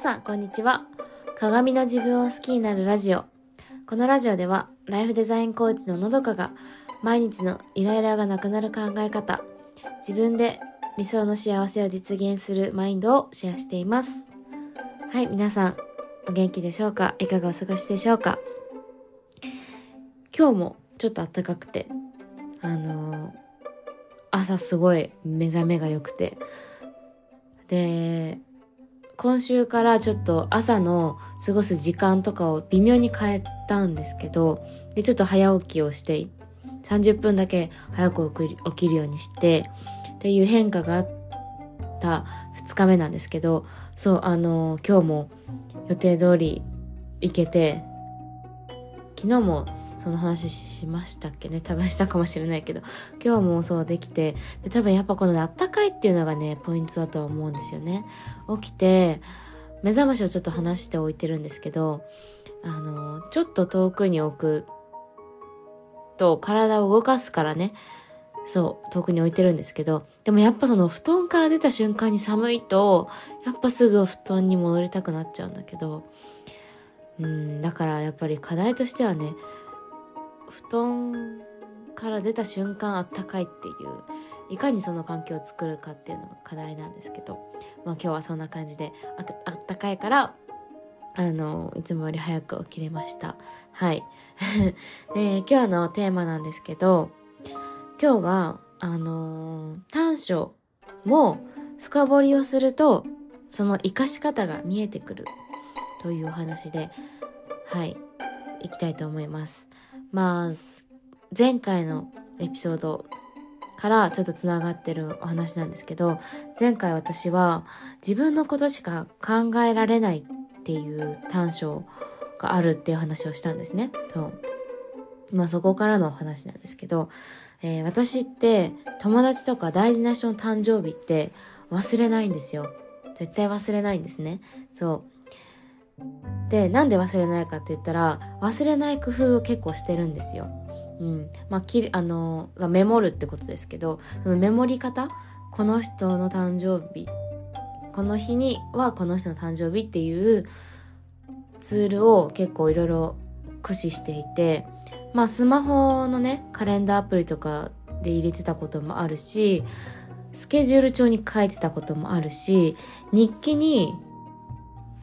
さん、こんにちは。鏡の自分を好きになるラジオ。このラジオでは、ライフデザインコーチののどかが、毎日のイライラがなくなる考え方、自分で理想の幸せを実現するマインドをシェアしています。はい、皆さん、お元気でしょうか？いかがお過ごしでしょうか？今日もちょっと暖かくて、あのー、朝すごい目覚めが良くて、で、今週からちょっと朝の過ごす時間とかを微妙に変えたんですけど、で、ちょっと早起きをして、30分だけ早く起きるようにして、っていう変化があった2日目なんですけど、そう、あの、今日も予定通り行けて、昨日もその話しましたっけね？多分したかもしれないけど。今日もそうできて。で多分やっぱこのあったかいっていうのがねポイントだとは思うんですよね。起きて目覚ましをちょっと離しておいてるんですけどあのちょっと遠くに置くと体を動かすからね。そう遠くに置いてるんですけど。でもやっぱその布団から出た瞬間に寒いとやっぱすぐ布団に戻りたくなっちゃうんだけど。うんだからやっぱり課題としてはね布団から出た瞬間あったかいっていういかにその環境を作るかっていうのが課題なんですけど、まあ、今日はそんな感じであったかいからあのいつもより早く起きれました。はい。で今日のテーマなんですけど今日はあの短所も深掘りをするとその活かし方が見えてくるというお話ではい。いきたいと思います。まあ、前回のエピソードからちょっとつながってるお話なんですけど、前回私は自分のことしか考えられないっていう短所があるっていう話をしたんですね。そう。まあそこからのお話なんですけど、えー、私って友達とか大事な人の誕生日って忘れないんですよ。絶対忘れないんですね。そう。で、なんで忘れないかって言ったら、忘れない工夫を結構してるんですよ。うん。まあ、きあの、メモるってことですけど、そのメモり方この人の誕生日、この日にはこの人の誕生日っていうツールを結構いろいろ駆使していて、まあ、スマホのね、カレンダーアプリとかで入れてたこともあるし、スケジュール帳に書いてたこともあるし、日記に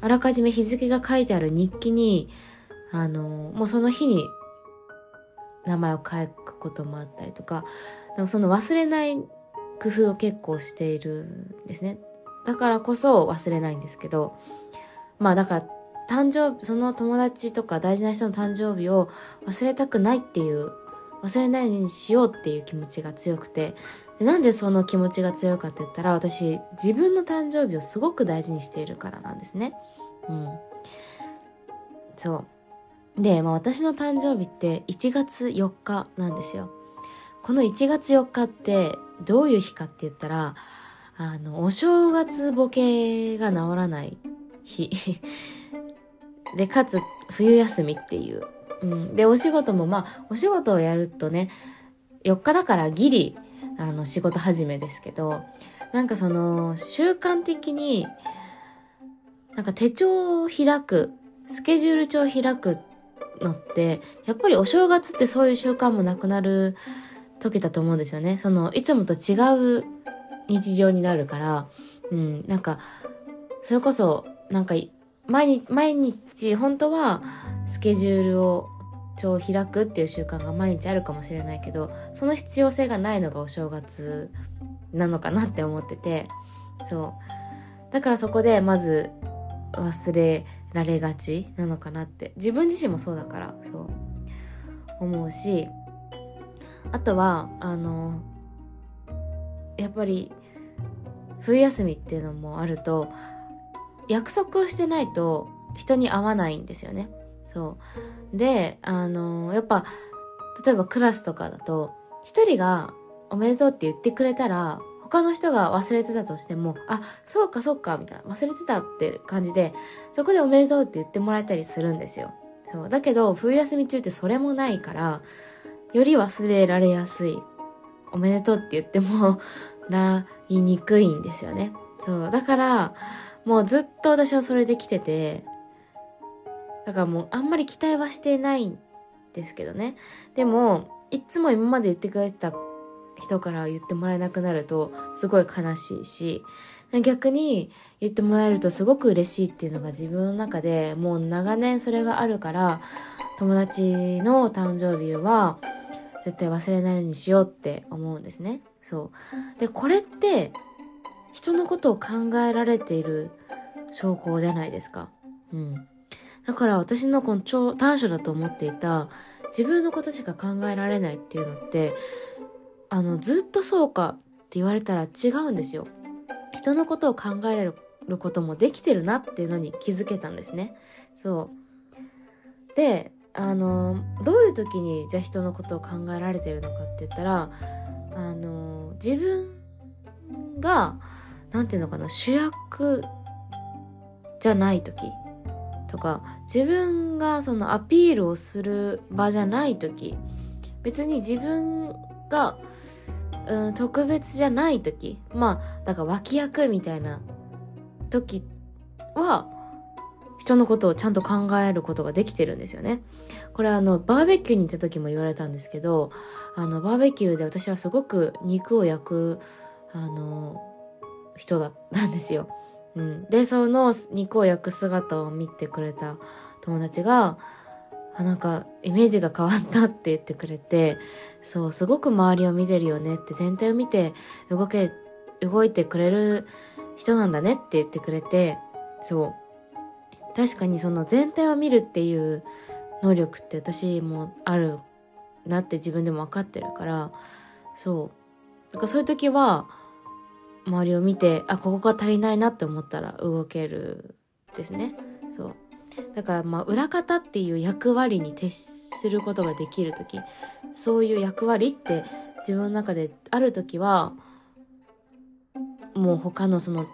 あらかじめ日付が書いてある日記に、あの、もうその日に名前を書くこともあったりとか、かその忘れない工夫を結構しているんですね。だからこそ忘れないんですけど、まあだから誕生日、その友達とか大事な人の誕生日を忘れたくないっていう、忘れないようにしようっていう気持ちが強くて、でなんでその気持ちが強いかって言ったら、私自分の誕生日をすごく大事にしているからなんですね。うん。そう。で、まあ私の誕生日って1月4日なんですよ。この1月4日ってどういう日かって言ったら、あの、お正月ボケが治らない日。で、かつ冬休みっていう。うん。で、お仕事もまあ、お仕事をやるとね、4日だからギリ、あの、仕事始めですけど、なんかその、習慣的に、なんか手帳を開く、スケジュール帳を開くのって、やっぱりお正月ってそういう習慣もなくなる時だと思うんですよね。その、いつもと違う日常になるから、うん、なんか、それこそ、なんか、毎日、毎日、本当は、スケジュールを、帳を開くっていう習慣が毎日あるかもしれないけど、その必要性がないのがお正月なのかなって思ってて、そう。だからそこで、まず、忘れられがちなのかなって。自分自身もそうだからそう。思うし。あとはあのやっぱり冬休みっていうのもあると約束をしてないと人に会わないんですよね。そう。であのやっぱ例えばクラスとかだと一人がおめでとうって言ってくれたら他の人が忘れてたとしても、あ、そうかそうか、みたいな、忘れてたって感じで、そこでおめでとうって言ってもらえたりするんですよ。そう。だけど、冬休み中ってそれもないから、より忘れられやすい。おめでとうって言ってもらいにくいんですよね。そう。だから、もうずっと私はそれで来てて、だからもうあんまり期待はしてないんですけどね。でも、いつも今まで言ってくれてた人から言ってもらえなくなるとすごい悲しいし、逆に言ってもらえるとすごく嬉しいっていうのが自分の中でもう長年それがあるから友達の誕生日は絶対忘れないようにしようって思うんですね。そう。で、これって人のことを考えられている証拠じゃないですか。うん。だから私のこの超短所だと思っていた自分のことしか考えられないっていうのってあのずっとそうかって言われたら違うんですよ。人のことを考えられることもできてるなっていうのに気づけたんですね。そう。で、あの、どういう時にじゃあ人のことを考えられてるのかって言ったら、あの、自分が、なんていうのかな、主役じゃない時とか、自分がそのアピールをする場じゃない時、別に自分がうん、特別じゃない時まあだから脇役みたいな時は人のことをちゃんと考えることができてるんですよね。これあの、バーベキューに行った時も言われたんですけど、あの、バーベキューで私はすごく肉を焼く、あの、人だったんですよ。うん。で、その肉を焼く姿を見てくれた友達が、あ、なんか、イメージが変わったって言ってくれて、そう、すごく周りを見てるよねって、全体を見て動け、動いてくれる人なんだねって言ってくれて、そう。確かにその全体を見るっていう能力って私もあるなって自分でも分かってるから、そう。だかそういう時は、周りを見て、あ、ここが足りないなって思ったら動けるですね。そう。だからまあ裏方っていう役割に徹することができる時そういう役割って自分の中である時はもう他のその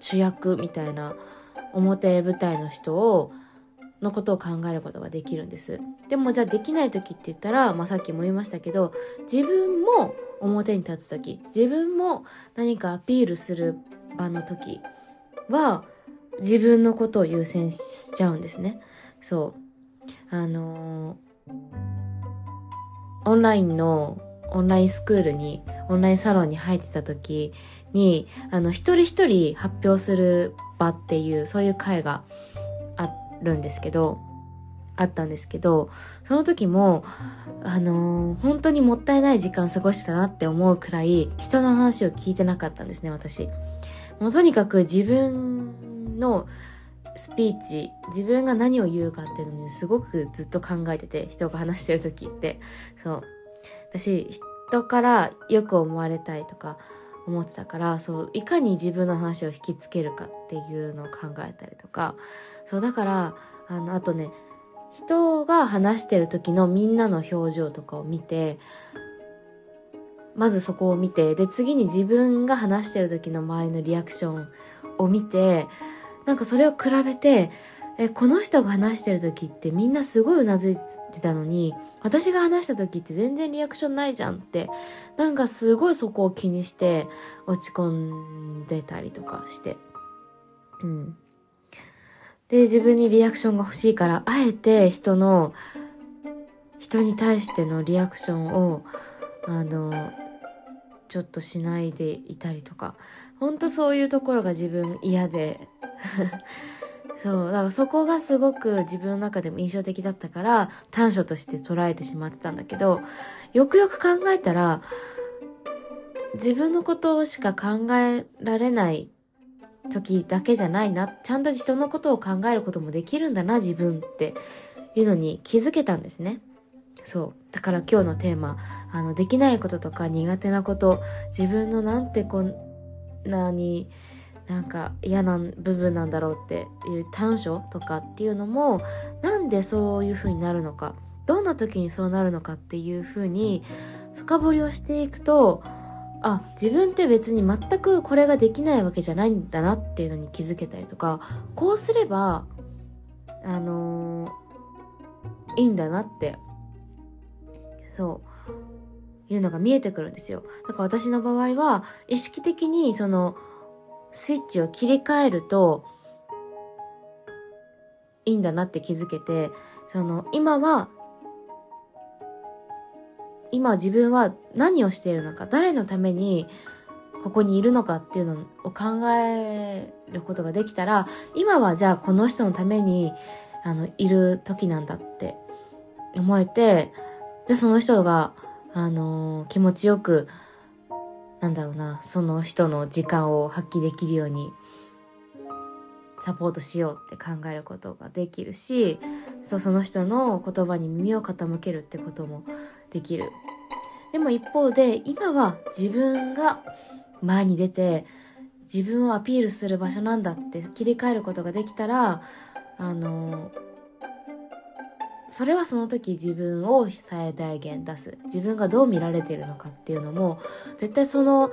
主役みたいな表舞台の人をのことを考えることができるんです。でもじゃあできない時って言ったら、まあ、さっきも言いましたけど自分も表に立つ時自分も何かアピールする場の時は自分のことを優先しちゃうんですね。そう。あのー、オンラインの、オンラインスクールに、オンラインサロンに入ってた時に、あの、一人一人発表する場っていう、そういう会があるんですけど、あったんですけど、その時も、あのー、本当にもったいない時間過ごしたなって思うくらい、人の話を聞いてなかったんですね、私。もうとにかく自分のスピーチ自分が何を言うかっていうのにすごくずっと考えてて人が話してる時って。そう。私人からよく思われたいとか思ってたからそういかに自分の話を引きつけるかっていうのを考えたりとか。そうだからあのあとね人が話してる時のみんなの表情とかを見てまずそこを見てで次に自分が話してる時の周りのリアクションを見てなんかそれを比べて、え、この人が話してる時ってみんなすごいうなずいてたのに、私が話した時って全然リアクションないじゃんって、なんかすごいそこを気にして落ち込んでたりとかして。うん。で、自分にリアクションが欲しいから、あえて人の、人に対してのリアクションを、あの、ちょっとしないでいたりとか、ほんとそういうところが自分嫌で、そうだからそこがすごく自分の中でも印象的だったから短所として捉えてしまってたんだけどよくよく考えたら自分のことをしか考えられない時だけじゃないなちゃんと人のことを考えることもできるんだな自分っていうのに気づけたんですね。そう。だから今日のテーマあのできないこととか苦手なこと自分のなんてこんなになんか嫌な部分なんだろうっていう短所とかっていうのもなんでそういう風になるのかどんな時にそうなるのかっていう風に深掘りをしていくとあ自分って別に全くこれができないわけじゃないんだなっていうのに気づけたりとかこうすればあのー、いいんだなってそういうのが見えてくるんですよ。だから私の場合は意識的にそのスイッチを切り替えると、いいんだなって気づけて、その、今は、今自分は何をしているのか、誰のためにここにいるのかっていうのを考えることができたら、今はじゃあこの人のために、あの、いる時なんだって思えて、で、その人が、あの、気持ちよく、なんだろうな、その人の時間を発揮できるようにサポートしようって考えることができるしそうその人の言葉に耳を傾けるってこともできる。でも一方で今は自分が前に出て自分をアピールする場所なんだって切り替えることができたらあのそれはその時自分を最大限出す。自分がどう見られてるのかっていうのも絶対その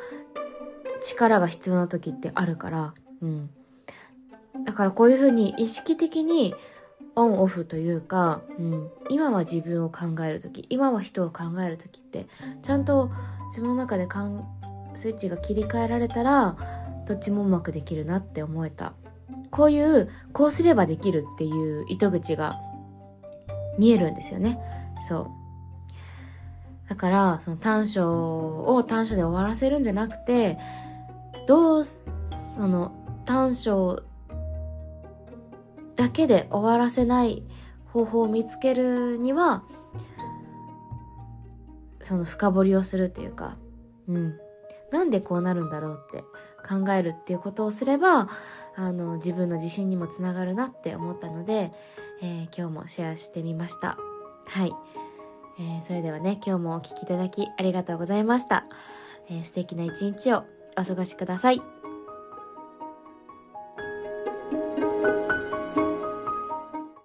力が必要な時ってあるから。うん。だからこういうふうに意識的にオンオフというか、うん、今は自分を考える時今は人を考える時ってちゃんと自分の中でかんスイッチが切り替えられたらどっちもうまくできるなって思えた。こういうこうすればできるっていう糸口が見えるんですよねそうだからその短所を短所で終わらせるんじゃなくてどうその短所だけで終わらせない方法を見つけるにはその深掘りをするというか、うん。なんでこうなるんだろうって考えるっていうことをすれば、あの、自分の自信にもつながるなって思ったので、えー、今日もシェアしてみました。はい。えー、それではね、今日もお聴きいただきありがとうございました。えー、素敵な一日をお過ごしください。